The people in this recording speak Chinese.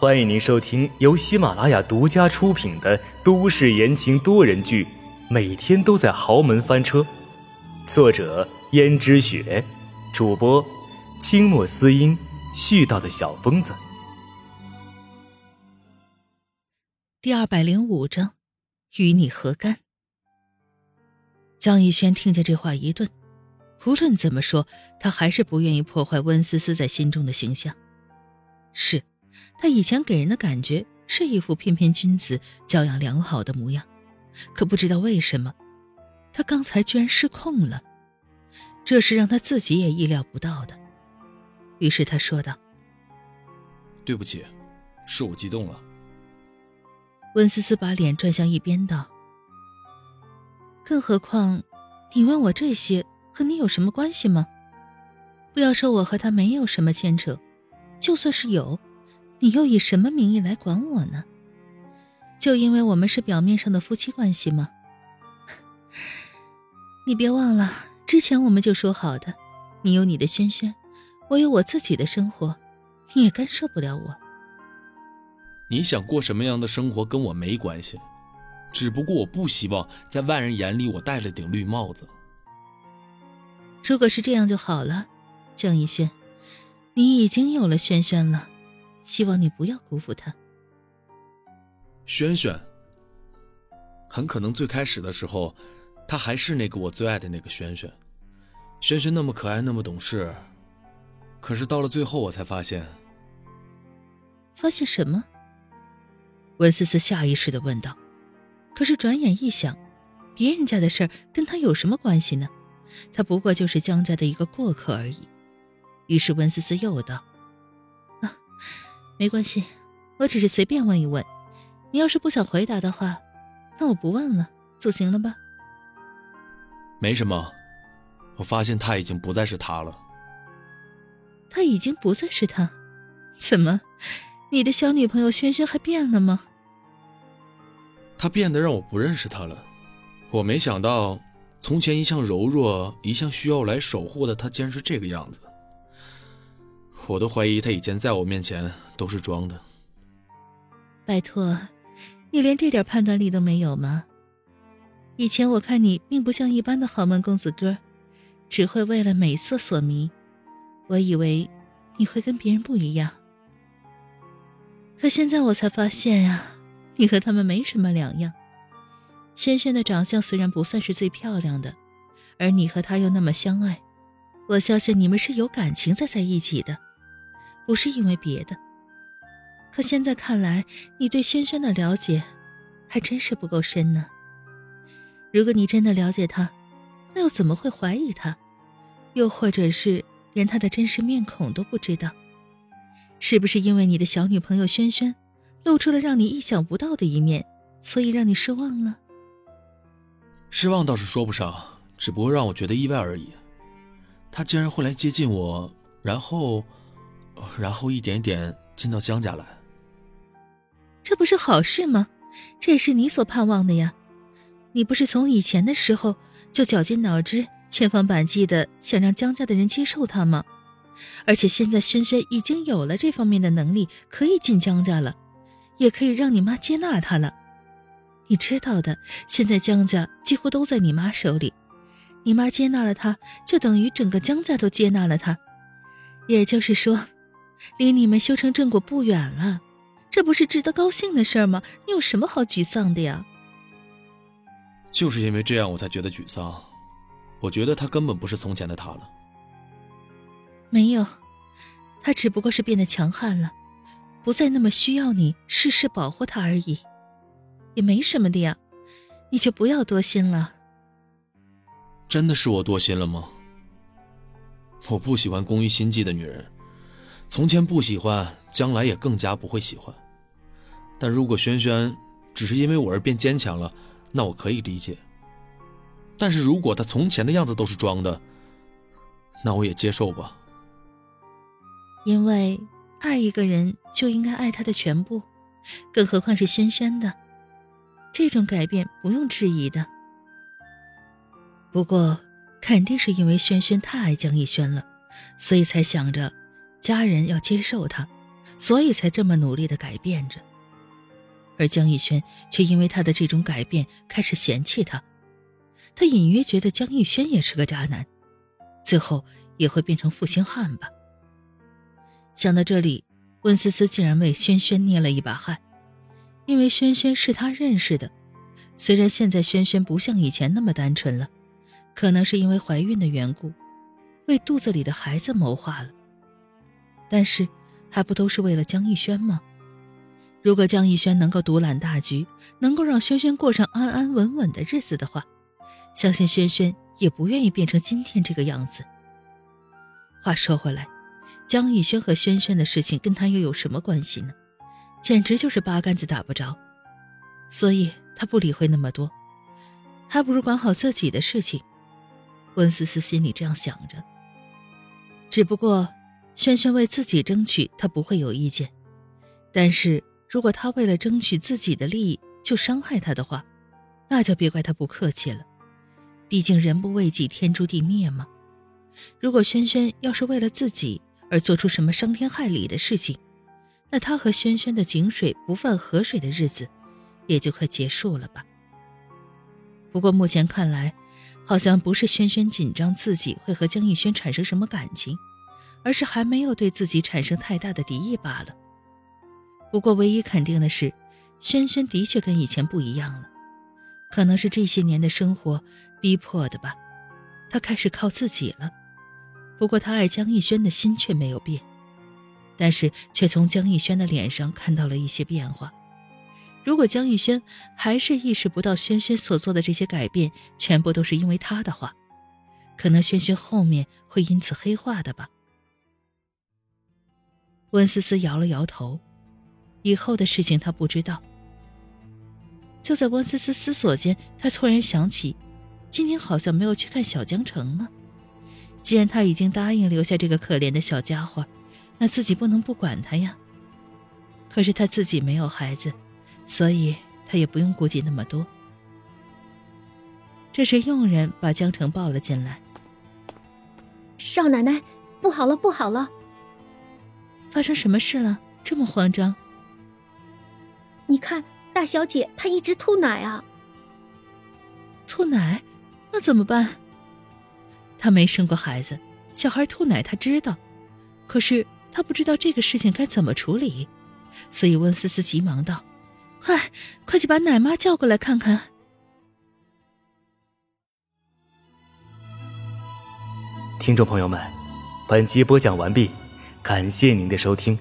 欢迎您收听由喜马拉雅独家出品的都市言情多人剧《每天都在豪门翻车》，作者：胭脂雪，主播：清墨思音，絮叨的小疯子。第二百零五章，与你何干？江逸轩听见这话一顿，无论怎么说，他还是不愿意破坏温思思在心中的形象。是，他以前给人的感觉是一副翩翩君子、教养良好的模样，可不知道为什么，他刚才居然失控了，这是让他自己也意料不到的。于是他说道：“对不起，是我激动了。”温思思把脸转向一边，道：“更何况，你问我这些和你有什么关系吗？不要说我和他没有什么牵扯，就算是有，你又以什么名义来管我呢？就因为我们是表面上的夫妻关系吗？你别忘了，之前我们就说好的，你有你的轩轩，我有我自己的生活，你也干涉不了我。”你想过什么样的生活跟我没关系，只不过我不希望在外人眼里我戴了顶绿帽子。如果是这样就好了，江逸轩，你已经有了轩轩了，希望你不要辜负他。轩轩，很可能最开始的时候，他还是那个我最爱的那个轩轩。轩轩那么可爱，那么懂事，可是到了最后，我才发现，发现什么？温思思下意识的问道，可是转眼一想，别人家的事儿跟他有什么关系呢？他不过就是江家的一个过客而已。于是温思思又道：“啊，没关系，我只是随便问一问。你要是不想回答的话，那我不问了，就行了吧？”没什么，我发现他已经不再是他了。他已经不再是他？怎么，你的小女朋友萱萱还变了吗？他变得让我不认识他了，我没想到，从前一向柔弱、一向需要来守护的他，竟然是这个样子。我都怀疑他以前在我面前都是装的。拜托，你连这点判断力都没有吗？以前我看你并不像一般的豪门公子哥，只会为了美色所迷，我以为你会跟别人不一样。可现在我才发现呀。你和他们没什么两样。轩轩的长相虽然不算是最漂亮的，而你和他又那么相爱，我相信你们是有感情在在一起的，不是因为别的。可现在看来，你对轩轩的了解还真是不够深呢。如果你真的了解他，那又怎么会怀疑他？又或者是连他的真实面孔都不知道？是不是因为你的小女朋友轩轩？露出了让你意想不到的一面，所以让你失望了。失望倒是说不上，只不过让我觉得意外而已。他竟然会来接近我，然后，然后一点点进到江家来。这不是好事吗？这也是你所盼望的呀。你不是从以前的时候就绞尽脑汁、千方百计的想让江家的人接受他吗？而且现在轩轩已经有了这方面的能力，可以进江家了。也可以让你妈接纳他了，你知道的。现在江家几乎都在你妈手里，你妈接纳了他，就等于整个江家都接纳了他。也就是说，离你们修成正果不远了，这不是值得高兴的事吗？你有什么好沮丧的呀？就是因为这样，我才觉得沮丧。我觉得他根本不是从前的他了。没有，他只不过是变得强悍了。不再那么需要你事事保护他而已，也没什么的呀，你就不要多心了。真的是我多心了吗？我不喜欢工于心计的女人，从前不喜欢，将来也更加不会喜欢。但如果轩轩只是因为我而变坚强了，那我可以理解。但是如果他从前的样子都是装的，那我也接受吧。因为。爱一个人就应该爱他的全部，更何况是轩轩的。这种改变不用质疑的。不过，肯定是因为轩轩太爱江逸轩了，所以才想着家人要接受他，所以才这么努力的改变着。而江逸轩却因为他的这种改变开始嫌弃他，他隐约觉得江逸轩也是个渣男，最后也会变成负心汉吧。想到这里，温思思竟然为轩轩捏了一把汗，因为轩轩是他认识的。虽然现在轩轩不像以前那么单纯了，可能是因为怀孕的缘故，为肚子里的孩子谋划了。但是，还不都是为了江逸轩吗？如果江逸轩能够独揽大局，能够让轩轩过上安安稳稳的日子的话，相信轩轩也不愿意变成今天这个样子。话说回来，江逸轩和轩轩的事情跟他又有什么关系呢？简直就是八竿子打不着。所以他不理会那么多，还不如管好自己的事情。温思思心里这样想着。只不过，轩轩为自己争取，他不会有意见。但是如果他为了争取自己的利益就伤害他的话，那就别怪他不客气了。毕竟人不为己，天诛地灭嘛。如果轩轩要是为了自己而做出什么伤天害理的事情，那他和轩轩的井水不犯河水的日子，也就快结束了吧。不过目前看来，好像不是轩轩紧张自己会和江逸轩产生什么感情，而是还没有对自己产生太大的敌意罢了。不过唯一肯定的是，轩轩的确跟以前不一样了，可能是这些年的生活逼迫的吧，他开始靠自己了。不过他爱江逸轩的心却没有变，但是却从江逸轩的脸上看到了一些变化。如果江逸轩还是意识不到轩轩所做的这些改变全部都是因为他的话，可能轩轩后面会因此黑化的吧。温思思摇了摇头，以后的事情她不知道。就在温思思思索间，她突然想起，今天好像没有去看小江城呢。既然他已经答应留下这个可怜的小家伙，那自己不能不管他呀。可是他自己没有孩子，所以他也不用顾忌那么多。这时，佣人把江城抱了进来。少奶奶，不好了，不好了！发生什么事了？这么慌张？你看，大小姐她一直吐奶啊！吐奶？那怎么办？她没生过孩子，小孩吐奶她知道，可是她不知道这个事情该怎么处理，所以温思思急忙道：“快，快去把奶妈叫过来看看。”听众朋友们，本集播讲完毕，感谢您的收听。